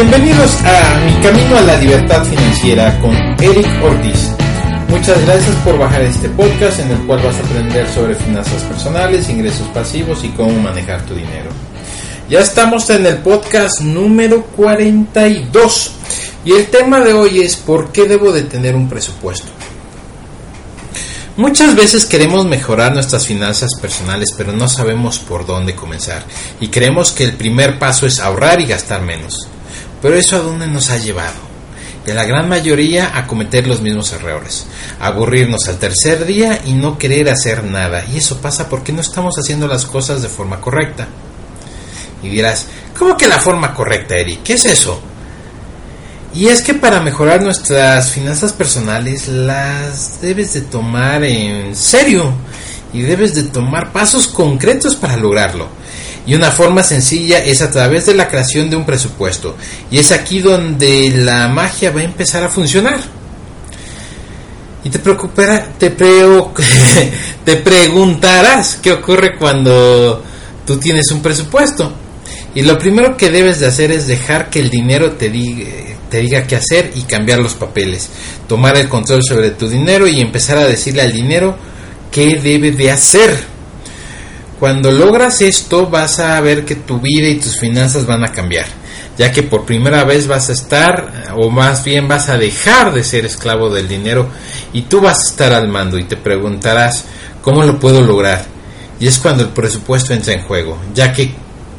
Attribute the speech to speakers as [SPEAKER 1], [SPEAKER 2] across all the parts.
[SPEAKER 1] Bienvenidos a Mi Camino a la Libertad Financiera con Eric Ortiz. Muchas gracias por bajar este podcast en el cual vas a aprender sobre finanzas personales, ingresos pasivos y cómo manejar tu dinero. Ya estamos en el podcast número 42 y el tema de hoy es ¿por qué debo de tener un presupuesto? Muchas veces queremos mejorar nuestras finanzas personales, pero no sabemos por dónde comenzar y creemos que el primer paso es ahorrar y gastar menos. Pero eso a dónde nos ha llevado? Y a la gran mayoría a cometer los mismos errores, aburrirnos al tercer día y no querer hacer nada. Y eso pasa porque no estamos haciendo las cosas de forma correcta. Y dirás, ¿cómo que la forma correcta, Eric? ¿Qué es eso? Y es que para mejorar nuestras finanzas personales las debes de tomar en serio y debes de tomar pasos concretos para lograrlo. Y una forma sencilla es a través de la creación de un presupuesto. Y es aquí donde la magia va a empezar a funcionar. Y te preocupará, te, te preguntarás qué ocurre cuando tú tienes un presupuesto. Y lo primero que debes de hacer es dejar que el dinero te diga, te diga qué hacer y cambiar los papeles. Tomar el control sobre tu dinero y empezar a decirle al dinero qué debe de hacer. Cuando logras esto vas a ver que tu vida y tus finanzas van a cambiar, ya que por primera vez vas a estar, o más bien vas a dejar de ser esclavo del dinero y tú vas a estar al mando y te preguntarás, ¿cómo lo puedo lograr? Y es cuando el presupuesto entra en juego, ya que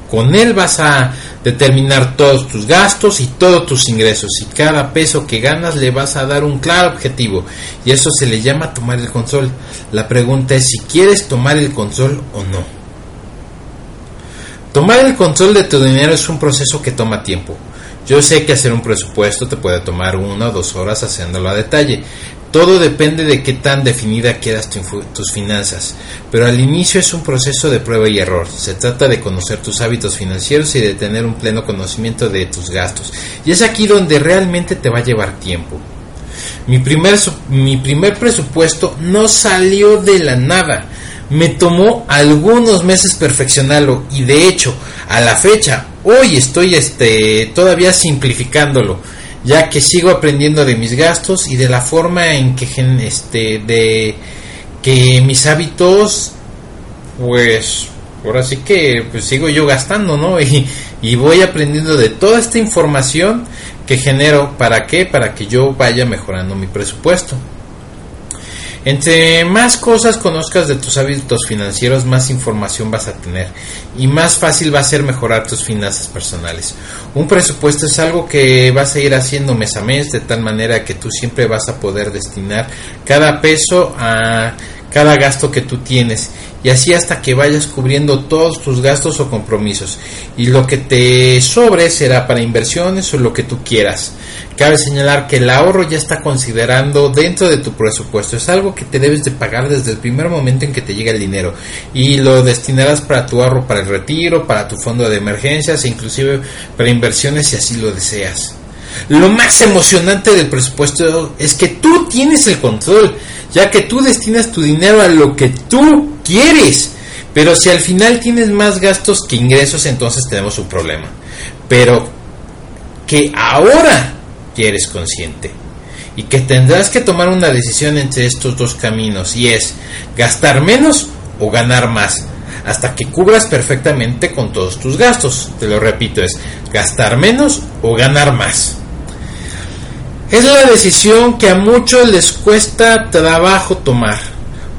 [SPEAKER 1] con él vas a determinar todos tus gastos y todos tus ingresos y cada peso que ganas le vas a dar un claro objetivo y eso se le llama tomar el control. La pregunta es si quieres tomar el control o no. Tomar el control de tu dinero es un proceso que toma tiempo. Yo sé que hacer un presupuesto te puede tomar una o dos horas haciéndolo a detalle, todo depende de qué tan definida quieras tus finanzas, pero al inicio es un proceso de prueba y error. Se trata de conocer tus hábitos financieros y de tener un pleno conocimiento de tus gastos. Y es aquí donde realmente te va a llevar tiempo. Mi primer, mi primer presupuesto no salió de la nada. Me tomó algunos meses perfeccionarlo y de hecho, a la fecha, hoy estoy este, todavía simplificándolo ya que sigo aprendiendo de mis gastos y de la forma en que este de que mis hábitos pues ahora sí que pues sigo yo gastando no y, y voy aprendiendo de toda esta información que genero. Para qué para que yo vaya mejorando mi presupuesto entre más cosas conozcas de tus hábitos financieros, más información vas a tener y más fácil va a ser mejorar tus finanzas personales. Un presupuesto es algo que vas a ir haciendo mes a mes de tal manera que tú siempre vas a poder destinar cada peso a cada gasto que tú tienes y así hasta que vayas cubriendo todos tus gastos o compromisos y lo que te sobre será para inversiones o lo que tú quieras. Cabe señalar que el ahorro ya está considerando dentro de tu presupuesto, es algo que te debes de pagar desde el primer momento en que te llega el dinero y lo destinarás para tu ahorro, para el retiro, para tu fondo de emergencias e inclusive para inversiones si así lo deseas. Lo más emocionante del presupuesto es que tú tienes el control ya que tú destinas tu dinero a lo que tú quieres. Pero si al final tienes más gastos que ingresos, entonces tenemos un problema. Pero que ahora quieres consciente y que tendrás que tomar una decisión entre estos dos caminos y es gastar menos o ganar más hasta que cubras perfectamente con todos tus gastos. Te lo repito, es gastar menos o ganar más. Es la decisión que a muchos les cuesta trabajo tomar.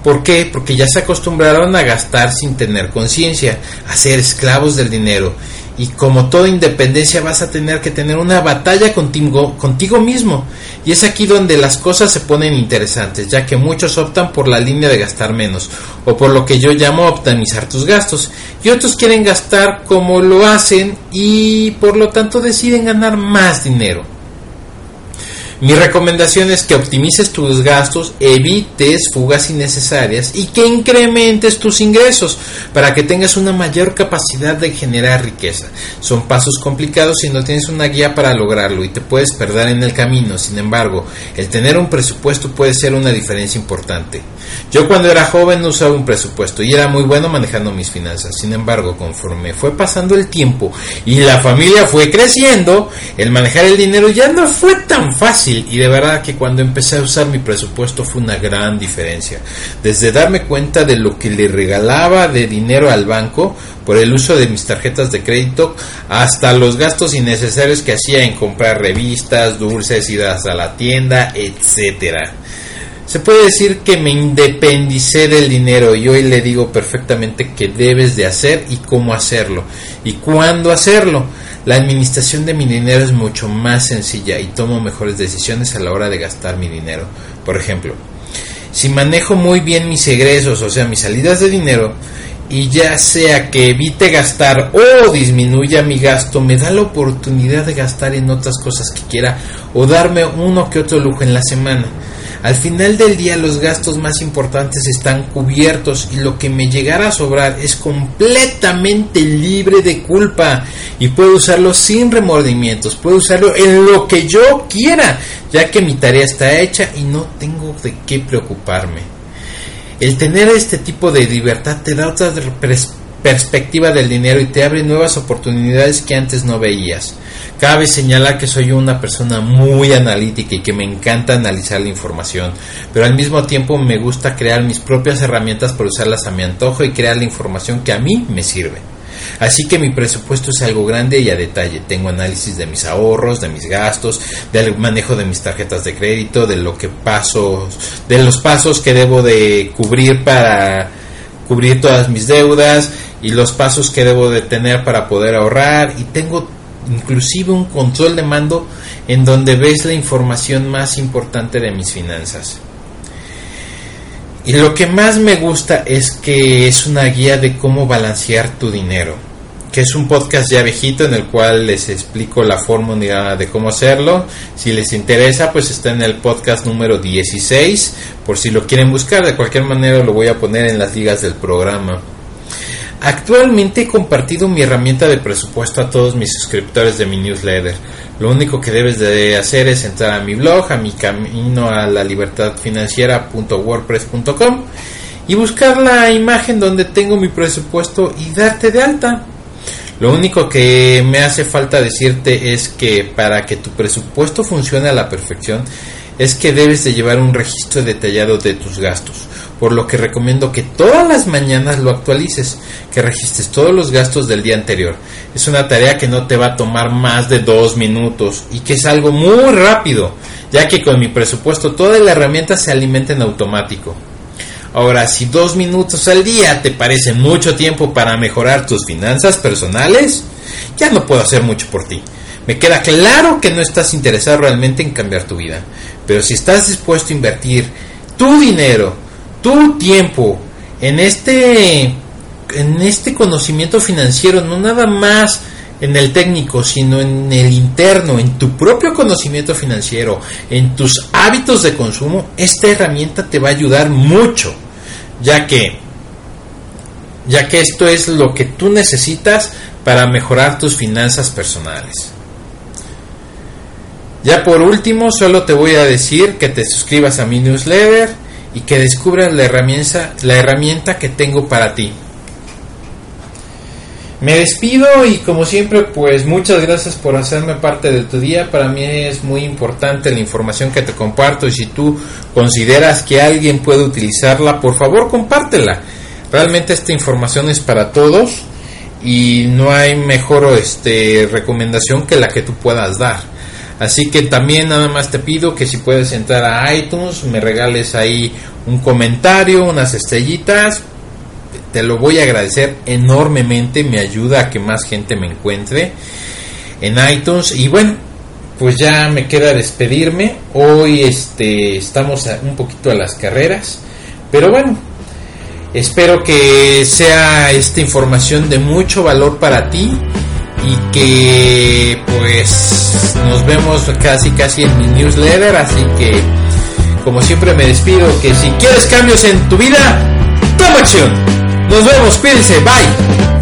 [SPEAKER 1] ¿Por qué? Porque ya se acostumbraron a gastar sin tener conciencia, a ser esclavos del dinero. Y como toda independencia vas a tener que tener una batalla contigo, contigo mismo. Y es aquí donde las cosas se ponen interesantes, ya que muchos optan por la línea de gastar menos, o por lo que yo llamo optimizar tus gastos. Y otros quieren gastar como lo hacen y por lo tanto deciden ganar más dinero. Mi recomendación es que optimices tus gastos, evites fugas innecesarias y que incrementes tus ingresos para que tengas una mayor capacidad de generar riqueza. Son pasos complicados y no tienes una guía para lograrlo y te puedes perder en el camino. Sin embargo, el tener un presupuesto puede ser una diferencia importante. Yo cuando era joven usaba un presupuesto y era muy bueno manejando mis finanzas. Sin embargo, conforme fue pasando el tiempo y la familia fue creciendo, el manejar el dinero ya no fue tan fácil y de verdad que cuando empecé a usar mi presupuesto fue una gran diferencia. Desde darme cuenta de lo que le regalaba de dinero al banco por el uso de mis tarjetas de crédito hasta los gastos innecesarios que hacía en comprar revistas, dulces, idas a la tienda, etcétera. Se puede decir que me independicé del dinero y hoy le digo perfectamente qué debes de hacer y cómo hacerlo y cuándo hacerlo. La administración de mi dinero es mucho más sencilla y tomo mejores decisiones a la hora de gastar mi dinero. Por ejemplo, si manejo muy bien mis egresos, o sea, mis salidas de dinero, y ya sea que evite gastar o disminuya mi gasto, me da la oportunidad de gastar en otras cosas que quiera o darme uno que otro lujo en la semana. Al final del día los gastos más importantes están cubiertos y lo que me llegara a sobrar es completamente libre de culpa y puedo usarlo sin remordimientos, puedo usarlo en lo que yo quiera, ya que mi tarea está hecha y no tengo de qué preocuparme. El tener este tipo de libertad te da otra perspectiva del dinero y te abre nuevas oportunidades que antes no veías. Cabe señalar que soy una persona muy analítica y que me encanta analizar la información, pero al mismo tiempo me gusta crear mis propias herramientas para usarlas a mi antojo y crear la información que a mí me sirve. Así que mi presupuesto es algo grande y a detalle. Tengo análisis de mis ahorros, de mis gastos, del manejo de mis tarjetas de crédito, de lo que paso, de los pasos que debo de cubrir para cubrir todas mis deudas y los pasos que debo de tener para poder ahorrar y tengo inclusive un control de mando en donde ves la información más importante de mis finanzas. Y lo que más me gusta es que es una guía de cómo balancear tu dinero, que es un podcast ya viejito en el cual les explico la fórmula de cómo hacerlo. Si les interesa, pues está en el podcast número 16, por si lo quieren buscar, de cualquier manera lo voy a poner en las ligas del programa. Actualmente he compartido mi herramienta de presupuesto a todos mis suscriptores de mi newsletter. Lo único que debes de hacer es entrar a mi blog, a mi camino a la libertad financiera.wordpress.com y buscar la imagen donde tengo mi presupuesto y darte de alta. Lo único que me hace falta decirte es que para que tu presupuesto funcione a la perfección es que debes de llevar un registro detallado de tus gastos por lo que recomiendo que todas las mañanas lo actualices, que registres todos los gastos del día anterior. Es una tarea que no te va a tomar más de dos minutos y que es algo muy rápido, ya que con mi presupuesto toda la herramienta se alimenta en automático. Ahora, si dos minutos al día te parece mucho tiempo para mejorar tus finanzas personales, ya no puedo hacer mucho por ti. Me queda claro que no estás interesado realmente en cambiar tu vida, pero si estás dispuesto a invertir tu dinero, tu tiempo en este en este conocimiento financiero, no nada más en el técnico, sino en el interno, en tu propio conocimiento financiero, en tus hábitos de consumo, esta herramienta te va a ayudar mucho, ya que ya que esto es lo que tú necesitas para mejorar tus finanzas personales. Ya por último, solo te voy a decir que te suscribas a mi newsletter y que descubras la herramienta, la herramienta que tengo para ti. Me despido y como siempre pues muchas gracias por hacerme parte de tu día. Para mí es muy importante la información que te comparto y si tú consideras que alguien puede utilizarla, por favor compártela. Realmente esta información es para todos y no hay mejor este, recomendación que la que tú puedas dar. Así que también nada más te pido que si puedes entrar a iTunes, me regales ahí un comentario, unas estrellitas. Te lo voy a agradecer enormemente, me ayuda a que más gente me encuentre en iTunes. Y bueno, pues ya me queda despedirme. Hoy este, estamos un poquito a las carreras. Pero bueno, espero que sea esta información de mucho valor para ti y que pues nos vemos casi casi en mi newsletter, así que como siempre me despido que si quieres cambios en tu vida, toma acción. Nos vemos, cuídense, bye.